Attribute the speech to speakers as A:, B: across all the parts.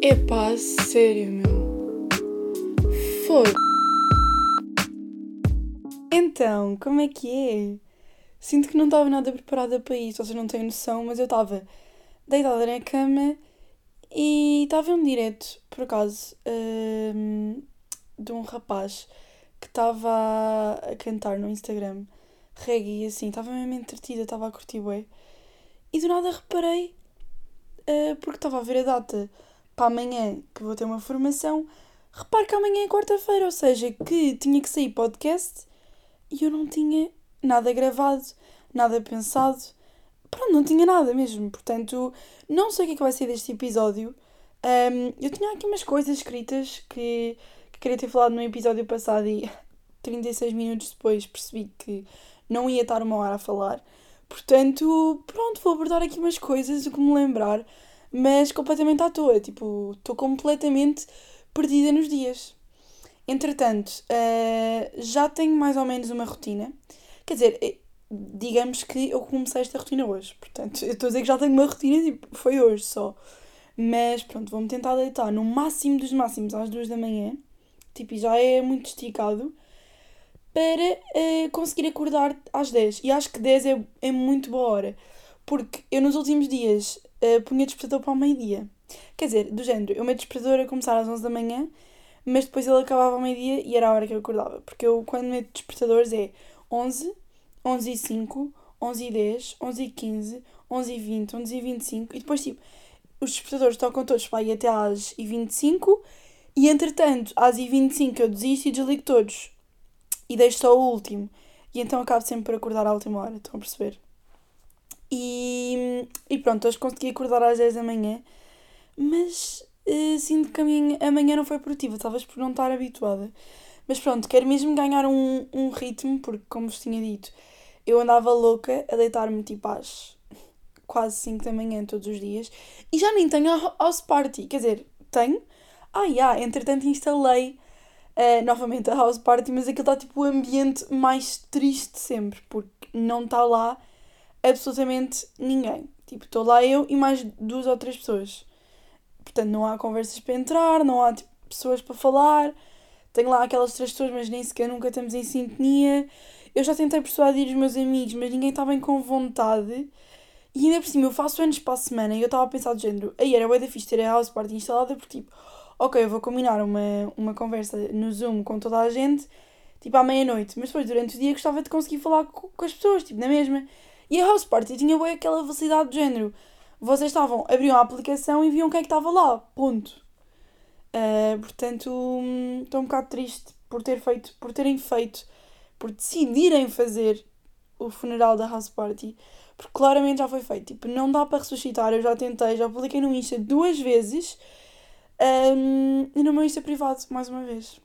A: Epá, sério, meu. Foda. Então, como é que é? Sinto que não estava nada preparada para isto, vocês não têm noção, mas eu estava deitada na cama e estava um direto, por acaso, hum, de um rapaz que estava a cantar no Instagram reggae e assim, estava mesmo entretida, estava a curtir bué. E do nada reparei, uh, porque estava a ver a data para amanhã que vou ter uma formação, repare que amanhã é quarta-feira, ou seja, que tinha que sair podcast e eu não tinha nada gravado, nada pensado. Pronto, não tinha nada mesmo. Portanto, não sei o que é que vai ser deste episódio. Um, eu tinha aqui umas coisas escritas que, que queria ter falado no episódio passado e 36 minutos depois percebi que não ia estar uma hora a falar. Portanto, pronto, vou abordar aqui umas coisas, o que me lembrar, mas completamente à toa. Tipo, estou completamente perdida nos dias. Entretanto, uh, já tenho mais ou menos uma rotina. Quer dizer, eh, digamos que eu comecei esta rotina hoje. Portanto, eu estou a dizer que já tenho uma rotina, tipo, foi hoje só. Mas pronto, vou-me tentar deitar no máximo dos máximos às duas da manhã. Tipo, já é muito esticado para uh, conseguir acordar às 10. E acho que 10 é, é muito boa hora. Porque eu nos últimos dias uh, punha despertador para o meio-dia. Quer dizer, do género, eu meto despertador a começar às 11 da manhã, mas depois ele acabava ao meio-dia e era a hora que eu acordava. Porque eu, quando meto despertadores, é 11, 11 e 5, 11 e 10, 11 e 15, 11 e 20, 11 e 25. E depois, tipo, os despertadores tocam todos para ir até às e 25 e entretanto, às e 25 eu desisto e desligo todos e deixo só o último. E então acabo sempre por acordar à última hora, estão a perceber? E, e pronto, hoje consegui acordar às 10 da manhã, mas uh, sinto que a, minha, a manhã não foi produtiva, talvez por não estar habituada. Mas pronto, quero mesmo ganhar um, um ritmo, porque como vos tinha dito, eu andava louca a deitar-me tipo às quase 5 da manhã todos os dias e já nem tenho house party, quer dizer, tenho. Ah, yeah, entretanto instalei uh, novamente a house party, mas aquilo está tipo o ambiente mais triste sempre, porque não está lá absolutamente ninguém. Tipo, estou lá eu e mais duas ou três pessoas. Portanto, não há conversas para entrar, não há tipo, pessoas para falar. Tenho lá aquelas três pessoas, mas nem sequer nunca estamos em sintonia. Eu já tentei persuadir os meus amigos, mas ninguém está bem com vontade. E ainda por cima, eu faço anos para a semana e eu estava a pensar do género, aí era bué da ter a house party instalada, porque tipo, ok, eu vou combinar uma, uma conversa no Zoom com toda a gente, tipo à meia-noite, mas depois durante o dia gostava de conseguir falar com, com as pessoas, tipo, na mesma. E a House Party tinha bem aquela velocidade do género. Vocês estavam, abriam a aplicação e viam quem é que estava lá, ponto. Uh, portanto, estou um bocado triste por, ter feito, por terem feito, por decidirem fazer o funeral da House Party, porque claramente já foi feito. Tipo, não dá para ressuscitar, eu já tentei, já publiquei no Insta duas vezes um, e no meu Insta privado, mais uma vez.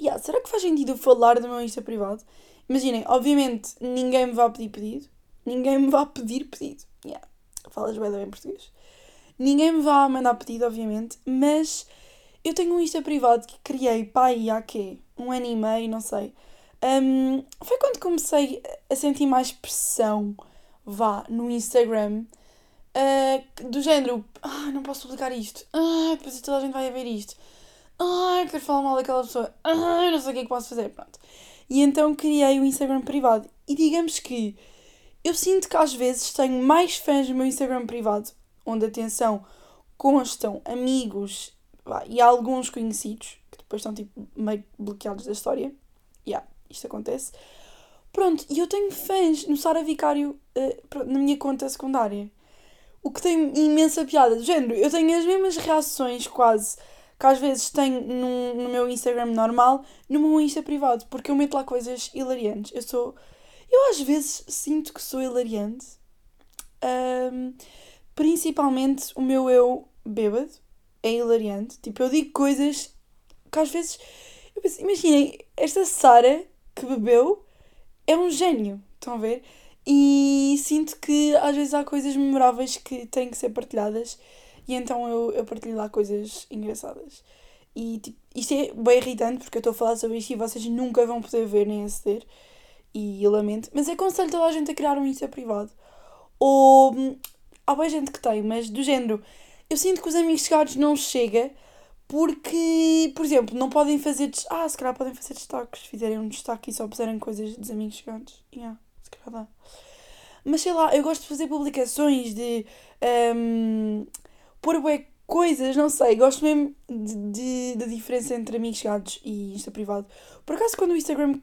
A: Yeah, será que faz sentido falar do meu Insta privado? Imaginem, obviamente ninguém me vai pedir pedido. Ninguém me vai pedir pedido. Yeah. Falas bem bem português. Ninguém me vai mandar pedido, obviamente, mas eu tenho um Insta privado que criei aí há quê? Um ano e meio, não sei. Um, foi quando comecei a sentir mais pressão, vá, no Instagram Uh, do género, ah, não posso publicar isto, ah, depois toda a gente vai ver isto, ah, quero falar mal daquela pessoa, ah, não sei o que é que posso fazer, pronto. E então criei o Instagram privado. E digamos que eu sinto que às vezes tenho mais fãs no meu Instagram privado, onde, atenção, constam amigos e alguns conhecidos, que depois estão tipo meio bloqueados da história. Yeah, isto acontece. Pronto, e eu tenho fãs no Sara Vicário uh, na minha conta secundária. O que tem imensa piada. Do género, eu tenho as mesmas reações quase que às vezes tenho no, no meu Instagram normal, no meu Insta privado, porque eu meto lá coisas hilariantes. Eu sou. Eu às vezes sinto que sou hilariante. Um, principalmente o meu eu bêbado é hilariante. Tipo, eu digo coisas que às vezes. Eu penso, imaginem, esta Sara que bebeu é um gênio. Estão a ver? E sinto que às vezes há coisas memoráveis que têm que ser partilhadas e então eu, eu partilho lá coisas engraçadas. E tipo, isto é bem irritante porque eu estou a falar sobre isto e vocês nunca vão poder ver nem aceder. E lamento. Mas aconselho toda a gente a criar um Insta privado. Ou hum, há boa gente que tem, mas do género. eu sinto que os amigos chegados não chega porque, por exemplo, não podem fazer. Ah, se calhar podem fazer destaques. Fizerem um destaque e só puserem coisas dos amigos chegados. Yeah, se calhar dá. Mas sei lá, eu gosto de fazer publicações, de um, pôr bué coisas, não sei. Gosto mesmo de, de, da diferença entre amigos chegados e Insta privado. Por acaso, quando o Instagram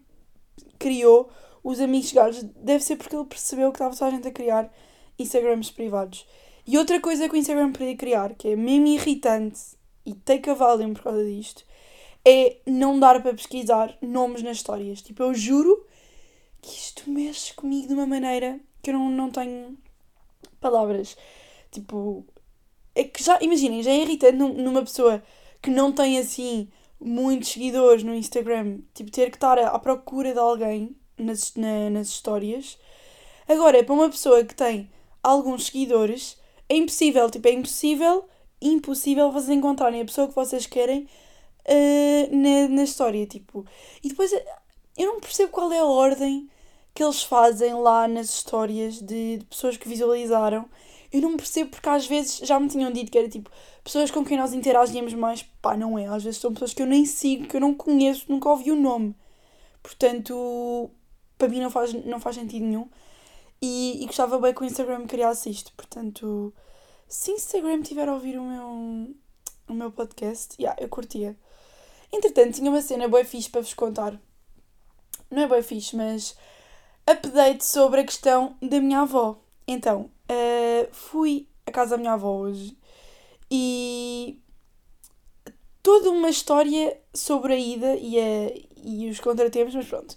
A: criou os amigos chegados, deve ser porque ele percebeu que estava só a gente a criar Instagrams privados. E outra coisa que o Instagram podia criar, que é mesmo irritante e a volume por causa disto, é não dar para pesquisar nomes nas histórias. Tipo, eu juro que isto mexe comigo de uma maneira que eu não, não tenho palavras. Tipo, é que já, imaginem, já é irritante numa pessoa que não tem assim muitos seguidores no Instagram, tipo, ter que estar à procura de alguém nas, na, nas histórias. Agora, para uma pessoa que tem alguns seguidores, é impossível, tipo, é impossível, impossível vocês encontrarem a pessoa que vocês querem uh, na, na história, tipo. E depois, eu não percebo qual é a ordem que eles fazem lá nas histórias de, de pessoas que visualizaram. Eu não percebo porque às vezes já me tinham dito que era tipo pessoas com quem nós interagíamos mais. Pá, não é. Às vezes são pessoas que eu nem sigo, que eu não conheço, nunca ouvi o nome. Portanto, para mim não faz, não faz sentido nenhum. E, e gostava bem que o Instagram criasse isto. Portanto, se Instagram tiver a ouvir o meu, o meu podcast, yeah, eu curtia. Entretanto, tinha uma cena boa fixe para vos contar. Não é boa fixe, mas update sobre a questão da minha avó. Então, uh, fui à casa da minha avó hoje e toda uma história sobre a ida e, a, e os contratempos, mas pronto.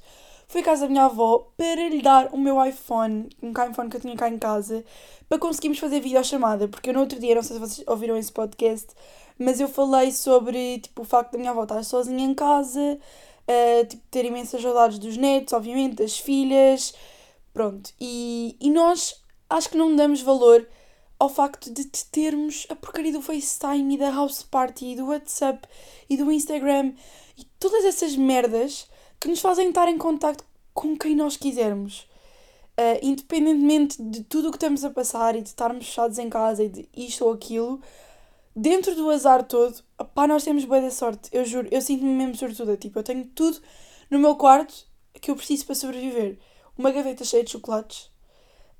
A: Fui à casa da minha avó para lhe dar o meu iPhone, um iPhone que eu tinha cá em casa, para conseguirmos fazer videochamada, porque eu no outro dia, não sei se vocês ouviram esse podcast, mas eu falei sobre tipo, o facto da minha avó estar sozinha em casa, uh, tipo, ter imensas saudades dos netos, obviamente, das filhas, pronto. E, e nós acho que não damos valor ao facto de termos a porcaria do FaceTime e da House Party e do WhatsApp e do Instagram e todas essas merdas que nos fazem estar em contato com quem nós quisermos. Uh, independentemente de tudo o que estamos a passar e de estarmos fechados em casa e de isto ou aquilo, dentro do azar todo, pá, nós temos boa da sorte. Eu juro, eu sinto-me mesmo sortuda. Tipo, eu tenho tudo no meu quarto que eu preciso para sobreviver. Uma gaveta cheia de chocolates,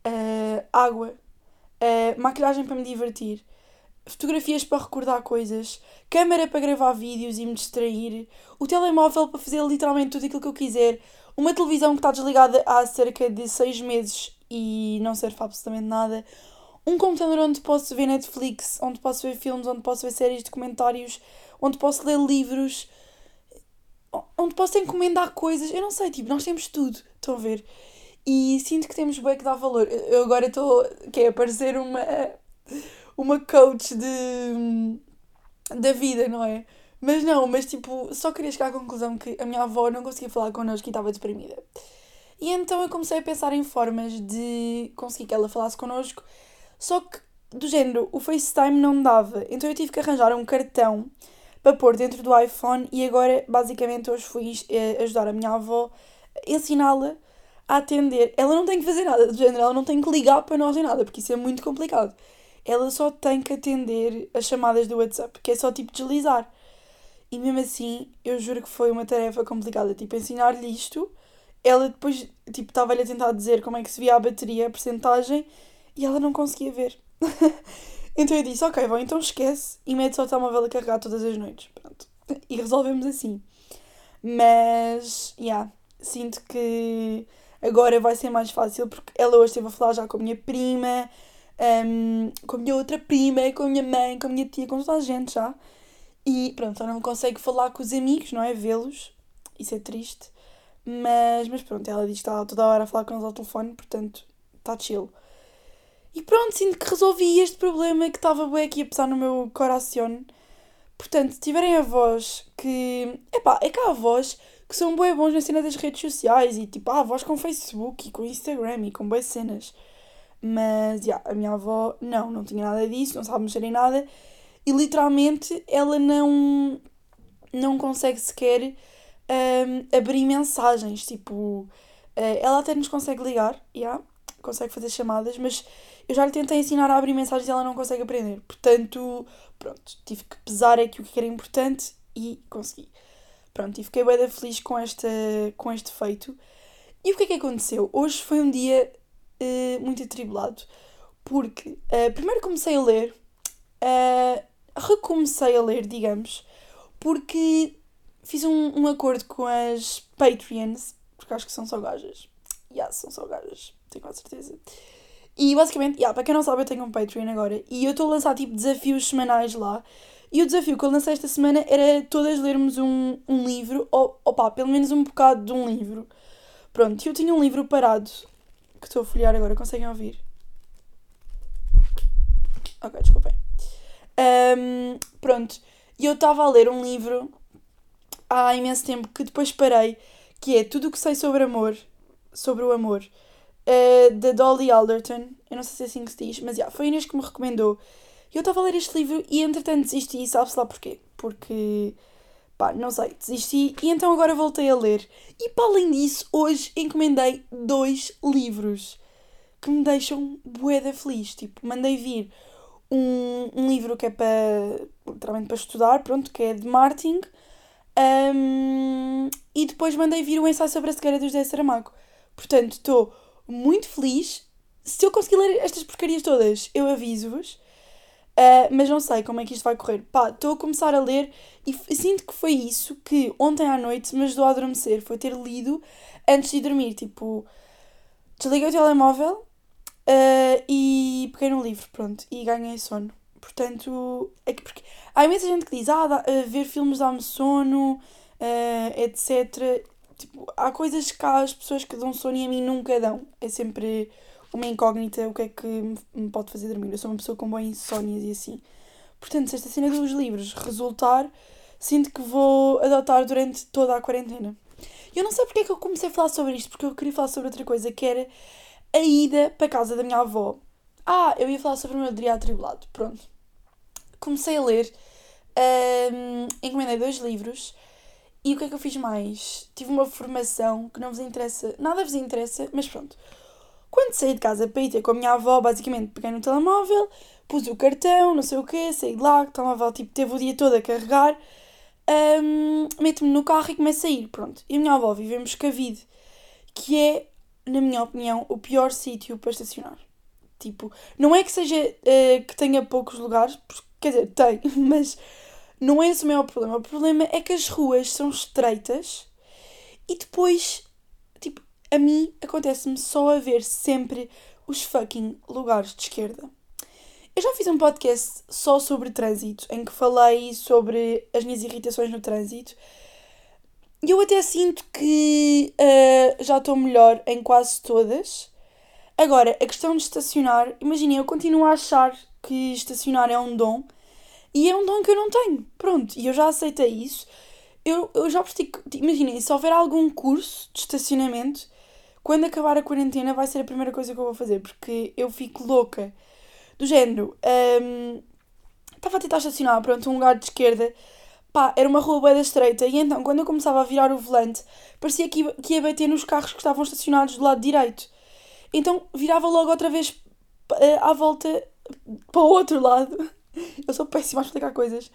A: uh, água, uh, maquilhagem para me divertir, fotografias para recordar coisas, câmera para gravar vídeos e me distrair, o telemóvel para fazer literalmente tudo aquilo que eu quiser, uma televisão que está desligada há cerca de seis meses e não serve para absolutamente nada, um computador onde posso ver Netflix, onde posso ver filmes, onde posso ver séries, documentários, onde posso ler livros, onde posso encomendar coisas, eu não sei, tipo, nós temos tudo, estão a ver? E sinto que temos bem que dar valor. Eu agora estou, que é, parecer uma uma coach de, da vida, não é? Mas não, mas tipo, só queria chegar à conclusão que a minha avó não conseguia falar connosco e estava deprimida. E então eu comecei a pensar em formas de conseguir que ela falasse connosco, só que do género, o FaceTime não dava. Então eu tive que arranjar um cartão para pôr dentro do iPhone e agora basicamente hoje fui eh, ajudar a minha avó, ensiná-la a atender. Ela não tem que fazer nada, do género, ela não tem que ligar para nós nem nada, porque isso é muito complicado ela só tem que atender as chamadas do WhatsApp, que é só tipo deslizar. E mesmo assim, eu juro que foi uma tarefa complicada. Tipo, ensinar-lhe isto, ela depois, tipo, estava-lhe a tentar dizer como é que se via a bateria, a percentagem, e ela não conseguia ver. então eu disse, ok, bom, então esquece e mete só o telemóvel a carregar todas as noites. Pronto. E resolvemos assim. Mas, já, yeah, sinto que agora vai ser mais fácil, porque ela hoje esteve a falar já com a minha prima, um, com a minha outra prima, com a minha mãe, com a minha tia, com toda a gente já. E pronto, ela não consegue falar com os amigos, não é? Vê-los. Isso é triste. Mas, mas pronto, ela diz que está toda hora a falar com eles ao telefone, portanto, está chill. E pronto, sinto que resolvi este problema que estava bem aqui a pesar no meu coração. Portanto, se tiverem avós que. Epá, é que há avós que são bem bons na cena das redes sociais e tipo, há avós com Facebook e com Instagram e com boas cenas. Mas, yeah, a minha avó, não, não tinha nada disso, não sabe mexer em nada. E, literalmente, ela não, não consegue sequer um, abrir mensagens. Tipo, uh, ela até nos consegue ligar, yeah, consegue fazer chamadas, mas eu já lhe tentei ensinar a abrir mensagens e ela não consegue aprender. Portanto, pronto, tive que pesar aqui o que era importante e consegui. Pronto, e fiquei bem feliz com, esta, com este feito. E o que é que aconteceu? Hoje foi um dia uh, muito atribulado, porque uh, primeiro comecei a ler, uh, recomecei a ler, digamos, porque fiz um, um acordo com as Patreons, porque acho que são só gajas. Yeah, são só gajas, tenho quase certeza. E basicamente, yeah, para quem não sabe, eu tenho um Patreon agora e eu estou a lançar tipo desafios semanais lá. E o desafio que eu lancei esta semana era todas lermos um, um livro, ou opá, pelo menos um bocado de um livro. Pronto, eu tinha um livro parado que estou a folhear agora, conseguem ouvir? Ok, desculpem. Um, pronto, eu estava a ler um livro há imenso tempo que depois parei, que é Tudo o que sei sobre amor, sobre o amor, uh, da Dolly Alderton. Eu não sei se é assim que se diz, mas yeah, foi a Inês que me recomendou. E eu estava a ler este livro e entretanto desisti, sabe-se lá porquê? Porque, pá, não sei, desisti e então agora voltei a ler. E para além disso, hoje encomendei dois livros que me deixam boeda feliz. Tipo, mandei vir um, um livro que é para, literalmente para estudar, pronto, que é de Martin. Um, e depois mandei vir o ensaio sobre a cegueira do José Saramago. Portanto, estou muito feliz. Se eu conseguir ler estas porcarias todas, eu aviso-vos. Uh, mas não sei como é que isto vai correr. Pá, estou a começar a ler e sinto que foi isso que ontem à noite me ajudou a adormecer. Foi ter lido antes de dormir. Tipo, desliguei o telemóvel uh, e peguei no livro, pronto, e ganhei sono. Portanto, é que porque há imensa gente que diz, ah, dá, uh, ver filmes dá-me sono, etc. Tipo, há coisas que há as pessoas que dão sono e a mim nunca dão. É sempre uma incógnita o que é que me pode fazer dormir. Eu sou uma pessoa com boas insónias e assim. Portanto, se esta cena dos livros resultar, sinto que vou adotar durante toda a quarentena. Eu não sei porque é que eu comecei a falar sobre isto, porque eu queria falar sobre outra coisa, que era a ida para casa da minha avó. Ah, eu ia falar sobre o meu dia atribulado. Pronto. Comecei a ler, um, encomendei dois livros e o que é que eu fiz mais? Tive uma formação que não vos interessa, nada vos interessa, mas pronto. Quando saí de casa para ir ter com a minha avó, basicamente peguei no telemóvel, pus o cartão, não sei o quê, saí de lá, o telemóvel tipo, teve o dia todo a carregar, um, meto-me no carro e começo a ir, pronto. E a minha avó vive em Moscavide, que é, na minha opinião, o pior sítio para estacionar. Tipo, não é que seja uh, que tenha poucos lugares, quer dizer, tem, mas não é esse o maior problema. O problema é que as ruas são estreitas e depois a mim acontece-me só a ver sempre os fucking lugares de esquerda. Eu já fiz um podcast só sobre trânsito, em que falei sobre as minhas irritações no trânsito. E eu até sinto que uh, já estou melhor em quase todas. Agora, a questão de estacionar, imaginem, eu continuo a achar que estacionar é um dom e é um dom que eu não tenho. Pronto, e eu já aceitei isso. Eu, eu já pratico. Imaginem, se houver algum curso de estacionamento, quando acabar a quarentena vai ser a primeira coisa que eu vou fazer, porque eu fico louca. Do género, um, estava a tentar estacionar, pronto, um lugar de esquerda, pá, era uma rua bem estreita, e então quando eu começava a virar o volante, parecia que ia, que ia bater nos carros que estavam estacionados do lado direito. Então virava logo outra vez eh, à volta para o outro lado. Eu sou péssima a explicar coisas.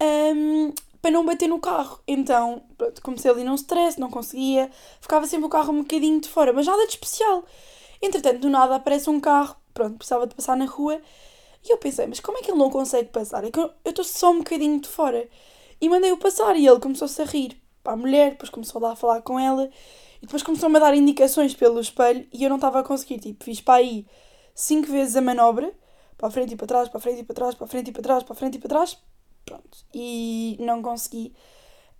A: Um, para não bater no carro. Então, pronto, comecei ali num stress, não conseguia, ficava sempre o carro um bocadinho de fora, mas nada de especial. Entretanto, do nada aparece um carro, pronto, precisava de passar na rua, e eu pensei, mas como é que ele não consegue passar? É que eu estou só um bocadinho de fora. E mandei-o passar, e ele começou-se a rir para a mulher, depois começou lá a falar com ela, e depois começou-me a dar indicações pelo espelho, e eu não estava a conseguir, tipo, fiz para aí cinco vezes a manobra, para a frente e para trás, para a frente e para trás, para a frente e para trás, para a frente e para trás, Pronto. E não consegui.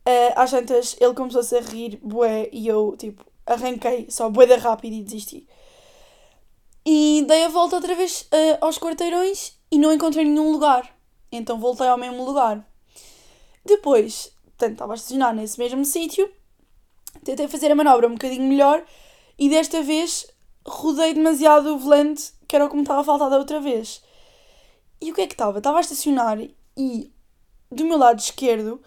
A: Uh, às tantas, ele começou-se a rir, bué, e eu, tipo, arranquei só bué da rápido e desisti. E dei a volta outra vez uh, aos quarteirões e não encontrei nenhum lugar. Então voltei ao mesmo lugar. Depois, portanto, estava a estacionar nesse mesmo sítio, tentei fazer a manobra um bocadinho melhor e desta vez rodei demasiado o volante, que era o que me estava a faltar da outra vez. E o que é que estava? Estava a estacionar e do meu lado esquerdo,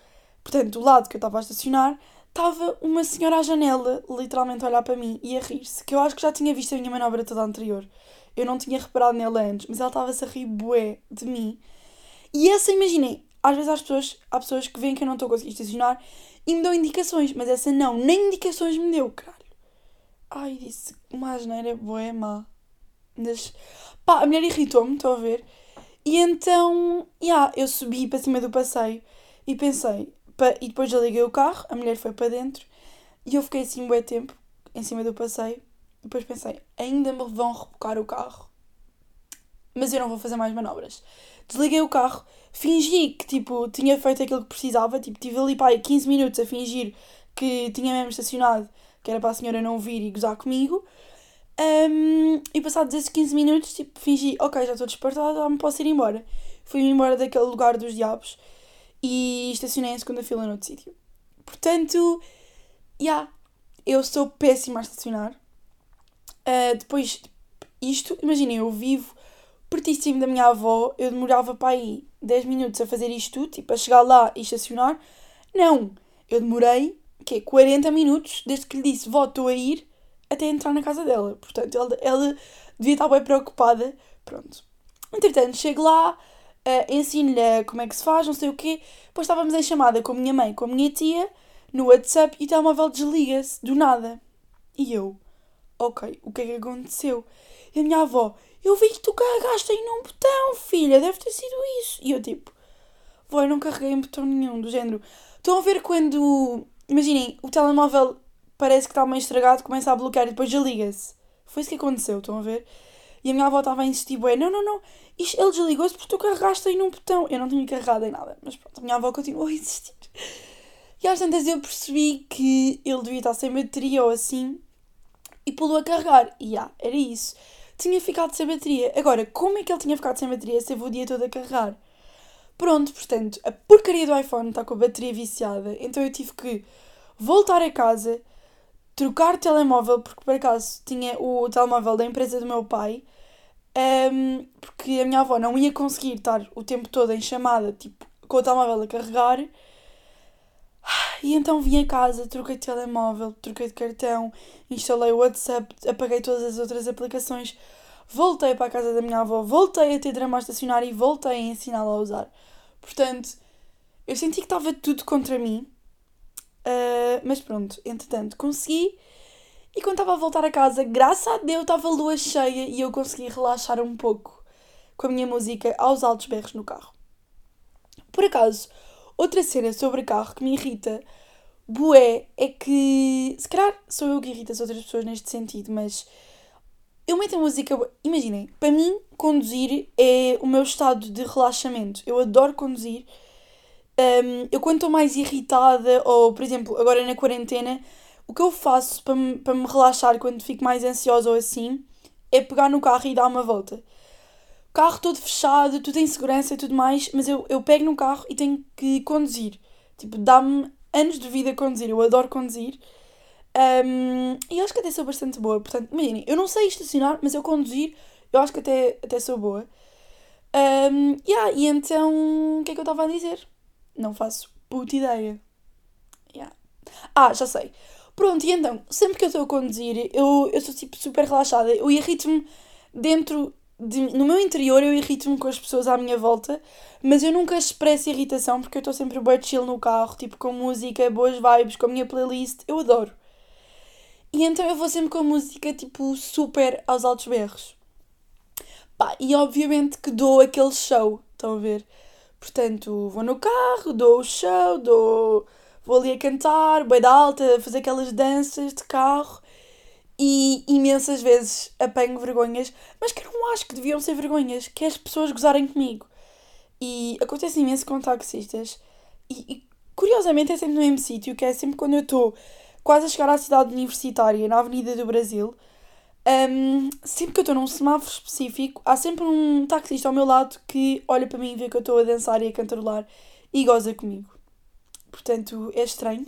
A: portanto, do lado que eu estava a estacionar, estava uma senhora à janela, literalmente a olhar para mim e a rir-se, que eu acho que já tinha visto a minha manobra toda anterior. Eu não tinha reparado nela antes, mas ela estava-se a rir bué de mim. E essa, imaginem, às vezes há pessoas, há pessoas que veem que eu não estou a conseguir estacionar e me dão indicações, mas essa não, nem indicações me deu, caralho. Ai, disse uma asneira bué má. Mas, pá, a mulher irritou-me, estão a ver? E então, yeah, eu subi para cima do passeio e pensei, pa, e depois liguei o carro, a mulher foi para dentro e eu fiquei assim um bom tempo em cima do passeio. Depois pensei, ainda me vão rebocar o carro, mas eu não vou fazer mais manobras. Desliguei o carro, fingi que tipo tinha feito aquilo que precisava, tipo, tive ali para aí 15 minutos a fingir que tinha mesmo estacionado, que era para a senhora não vir e gozar comigo. Um, e passados esses 15 minutos, tipo, fingi, ok, já estou despertada, já me posso ir embora. Fui-me embora daquele lugar dos diabos e estacionei em segunda fila noutro sítio. Portanto, já, yeah, eu sou péssima a estacionar. Uh, depois, isto, imaginem, eu vivo pertíssimo da minha avó, eu demorava para aí 10 minutos a fazer isto tudo, tipo, a chegar lá e estacionar. Não, eu demorei, que 40 minutos, desde que lhe disse, vó, estou a ir, até entrar na casa dela. Portanto, ela, ela devia estar bem preocupada. Pronto. Entretanto, chego lá, uh, ensino-lhe como é que se faz, não sei o quê. Depois estávamos em chamada com a minha mãe, com a minha tia, no WhatsApp, e o telemóvel desliga-se, do nada. E eu, ok, o que é que aconteceu? E a minha avó, eu vi que tu carregaste aí num botão, filha, deve ter sido isso. E eu tipo, vó, eu não carreguei em botão nenhum, do género. Estão a ver quando, imaginem, o telemóvel parece que está meio estragado, começa a bloquear e depois desliga-se. Foi isso que aconteceu, estão a ver? E a minha avó estava a insistir, bué, não, não, não, isto, ele desligou-se porque tu carregaste aí num botão. Eu não tinha carregado em nada, mas pronto, a minha avó continuou a insistir. E às tantas eu percebi que ele devia estar sem bateria ou assim e pulou a carregar. E já, era isso. Tinha ficado sem bateria. Agora, como é que ele tinha ficado sem bateria se eu vou o dia todo a carregar? Pronto, portanto, a porcaria do iPhone está com a bateria viciada, então eu tive que voltar a casa, trocar telemóvel, porque por acaso tinha o telemóvel da empresa do meu pai, um, porque a minha avó não ia conseguir estar o tempo todo em chamada, tipo, com o telemóvel a carregar. E então vim a casa, troquei de telemóvel, troquei de cartão, instalei o WhatsApp, apaguei todas as outras aplicações, voltei para a casa da minha avó, voltei a ter drama a estacionar e voltei a ensiná-la a usar. Portanto, eu senti que estava tudo contra mim, uh, mas pronto, entretanto, consegui. E quando estava a voltar a casa, graças a Deus estava a lua cheia e eu consegui relaxar um pouco com a minha música aos altos berros no carro. Por acaso, outra cena sobre carro que me irrita, bué, é que. Se calhar sou eu que irrita as outras pessoas neste sentido, mas. Eu meto a música. Imaginem, para mim, conduzir é o meu estado de relaxamento. Eu adoro conduzir. Um, eu, quando estou mais irritada, ou por exemplo, agora na quarentena, o que eu faço para me, para me relaxar quando fico mais ansiosa ou assim é pegar no carro e dar uma volta. Carro todo fechado, tudo em segurança e tudo mais, mas eu, eu pego no carro e tenho que conduzir. Tipo, dá-me anos de vida a conduzir. Eu adoro conduzir. Um, e acho que até sou bastante boa. Portanto, imaginem, eu não sei estacionar, mas eu conduzir, eu acho que até, até sou boa. Um, yeah, e então, o que é que eu estava a dizer? Não faço puta ideia. Yeah. Ah, já sei. Pronto, e então, sempre que eu estou a conduzir, eu, eu sou tipo super relaxada. Eu irrito-me dentro de, no meu interior eu irrito-me com as pessoas à minha volta, mas eu nunca expresso irritação porque eu estou sempre bem chill no carro, tipo com música, boas vibes, com a minha playlist, eu adoro. E então eu vou sempre com a música tipo super aos altos berros. Pá, e obviamente que dou aquele show, estão a ver? Portanto, vou no carro, dou o show, dou vou ali a cantar, bem alta, fazer aquelas danças de carro e imensas vezes apanho vergonhas, mas que eu não acho que deviam ser vergonhas, que é as pessoas gozarem comigo. E acontece imenso com taxistas e, e curiosamente é sempre no mesmo sítio, que é sempre quando eu estou quase a chegar à cidade universitária, na Avenida do Brasil. Um, sempre que eu estou num semáforo específico, há sempre um taxista ao meu lado que olha para mim e vê que eu estou a dançar e a cantarolar e goza comigo portanto é estranho.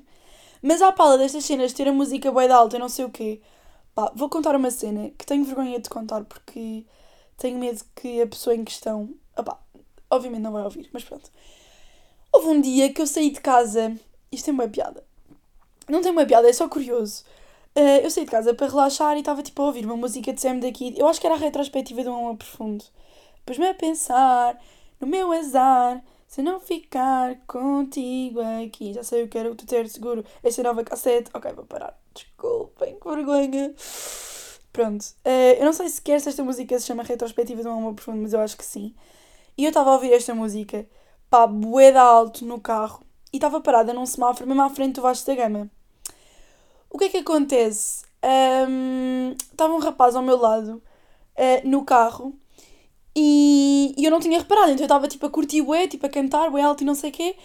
A: Mas à pala destas cenas de ter a música bem alta e não sei o quê, pá, vou contar uma cena que tenho vergonha de contar porque tenho medo que a pessoa em questão, opá, obviamente não vai ouvir, mas pronto. Houve um dia que eu saí de casa, isto é uma piada, Não tem uma piada, é só curioso. Uh, eu saí de casa para relaxar e estava tipo a ouvir uma música de Sam daqui. Eu acho que era a retrospectiva de um amor profundo. Pus-me a pensar no meu azar. Se não ficar contigo aqui, já sei o que era o tu ter seguro. Esta nova cassete. Ok, vou parar. Desculpem, que vergonha. Pronto. Uh, eu não sei sequer se esta música se chama Retrospectiva de um Amor Profundo, mas eu acho que sim. E eu estava a ouvir esta música, pá, boeda alto no carro. E estava parada num semáforo mesmo à frente do Vasco da Gama. O que é que acontece? Estava um rapaz ao meu lado, uh, no carro, e, e, eu não tinha reparado. Então eu estava tipo a curtir bué, tipo a cantar bué alto e não sei o quê.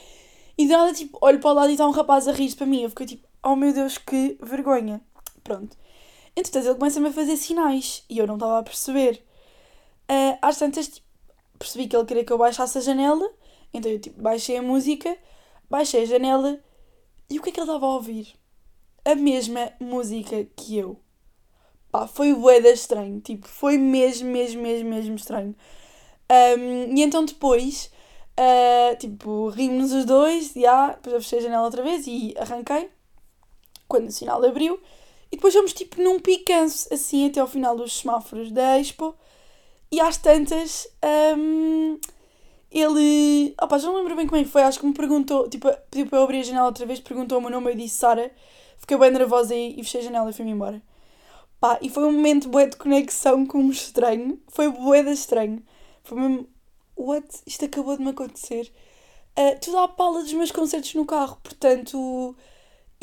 A: E de nada, tipo, olho para o lado e está um rapaz a rir para mim. Eu fiquei tipo, oh meu Deus, que vergonha. Pronto. Entretanto, ele começa-me a fazer sinais e eu não estava a perceber. Uh, às tantas, tipo, percebi que ele queria que eu baixasse a janela, então eu tipo, baixei a música, baixei a janela e o que é que ele estava a ouvir? A mesma música que eu. Pá, foi boeda estranho, tipo, foi mesmo, mesmo, mesmo, mesmo estranho. Um, e então depois, uh, tipo, rimos os dois, e ah, depois eu fechei a janela outra vez e arranquei, quando o sinal abriu, e depois fomos tipo num picanço, assim, até ao final dos semáforos da Expo. E às tantas, um, ele. Opa, já não lembro bem como é que foi. Acho que me perguntou, tipo, pediu para eu abrir a janela outra vez, perguntou o meu nome, eu disse Sara. Fiquei bem nervosa e, e fechei a janela e fui-me embora. Pá, e foi um momento bué de conexão com um estranho. Foi bué de estranho. Foi mesmo. What? Isto acabou de me acontecer. Uh, tudo à pala dos meus concertos no carro. Portanto,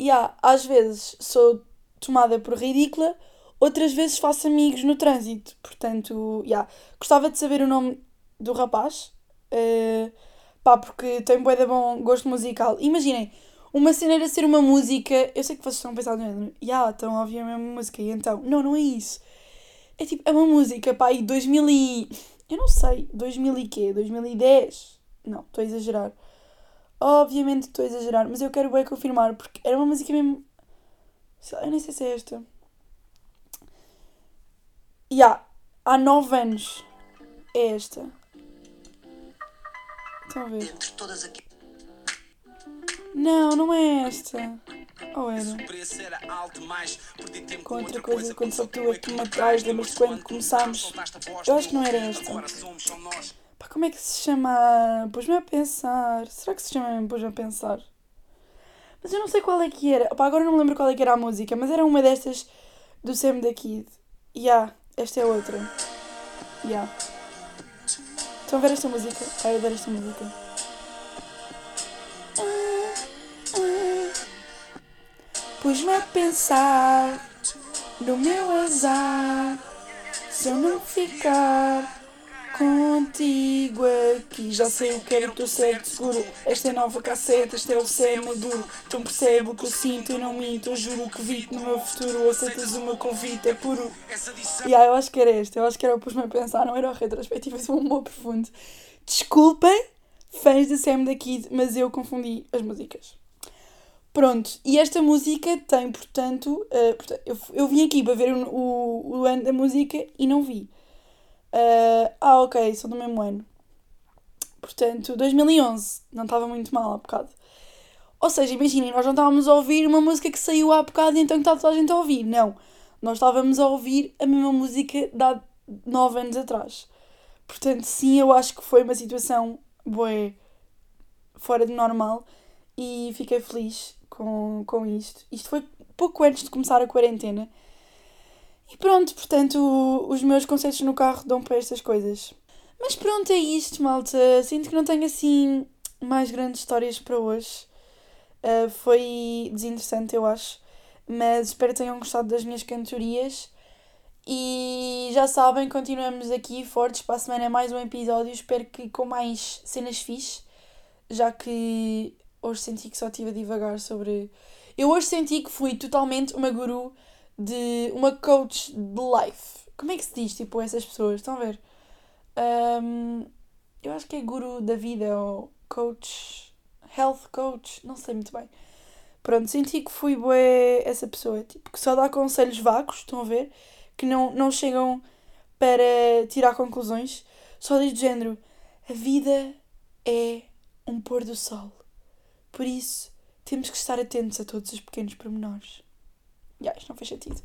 A: yeah, às vezes sou tomada por ridícula, outras vezes faço amigos no trânsito. Portanto, yeah. gostava de saber o nome do rapaz, uh, pá, porque tem bué de bom gosto musical. Imaginem, uma cena era ser uma música, eu sei que vocês estão a pensar no género, yeah, estão a mesma música, e então, não, não é isso. É tipo, é uma música, pá, e 2000 e... eu não sei, 2000 e quê? 2010? Não, estou a exagerar. Obviamente estou a exagerar, mas eu quero bem confirmar, porque era uma música mesmo eu nem sei se é esta. E há, há 9 anos. É esta. Estão a ver? Entre todas aqui. Não, não é esta. Ou era? Com outra coisa, quando sou tu aqui me atrás, lembras-te quando começámos? Eu acho que não era esta. Pá, como é que se chama? Pôs-me a pensar. Será que se chama Pôs-me a pensar? Mas eu não sei qual é que era. Opa, agora não me lembro qual é que era a música, mas era uma destas do Sam da Kid. Yeah, esta é outra. Yeah. Estão a ver esta música? Ah, eu adoro esta música. Pus-me a pensar no meu azar. Se eu não ficar contigo aqui. Já sei o que o teu certo seguro. Esta é nova casseta, este é o céu maduro. Então percebo o que eu sinto e não minto. Eu juro que vi no meu futuro. Aceitas o meu convite, é puro. E yeah, eu acho que era este. Eu acho que era o pus-me a pensar, não era o retrospectivo, é um amor profundo. Desculpem, fãs de Sam da Kid, mas eu confundi as músicas. Pronto, e esta música tem, portanto, uh, eu, eu vim aqui para ver o, o, o ano da música e não vi. Uh, ah, ok, são do mesmo ano. Portanto, 2011. Não estava muito mal há bocado. Ou seja, imaginem, nós não estávamos a ouvir uma música que saiu há bocado e então que está toda a gente a ouvir. Não. Nós estávamos a ouvir a mesma música de há 9 anos atrás. Portanto, sim, eu acho que foi uma situação boa, fora de normal e fiquei feliz com, com isto. Isto foi pouco antes de começar a quarentena e pronto, portanto, os meus conceitos no carro dão para estas coisas. Mas pronto, é isto, malta. Sinto que não tenho assim mais grandes histórias para hoje. Uh, foi desinteressante, eu acho. Mas espero que tenham gostado das minhas cantorias. E já sabem, continuamos aqui fortes para a semana é mais um episódio. Espero que com mais cenas fixe. Já que hoje senti que só estive a divagar sobre. Eu hoje senti que fui totalmente uma guru de uma coach de life. Como é que se diz, tipo, essas pessoas? Estão a ver? Um, eu acho que é guru da vida ou coach, health coach, não sei muito bem. Pronto, senti que fui bué essa pessoa, tipo, que só dá conselhos vagos, estão a ver? Que não, não chegam para tirar conclusões. Só diz do género, a vida é um pôr do sol. Por isso, temos que estar atentos a todos os pequenos pormenores. Já, isto não fez sentido.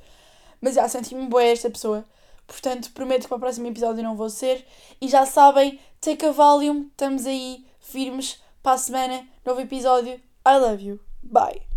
A: Mas já, senti-me boa esta pessoa. Portanto, prometo que para o próximo episódio não vou ser. E já sabem, take a volume, estamos aí, firmes, para a semana, novo episódio. I love you. Bye.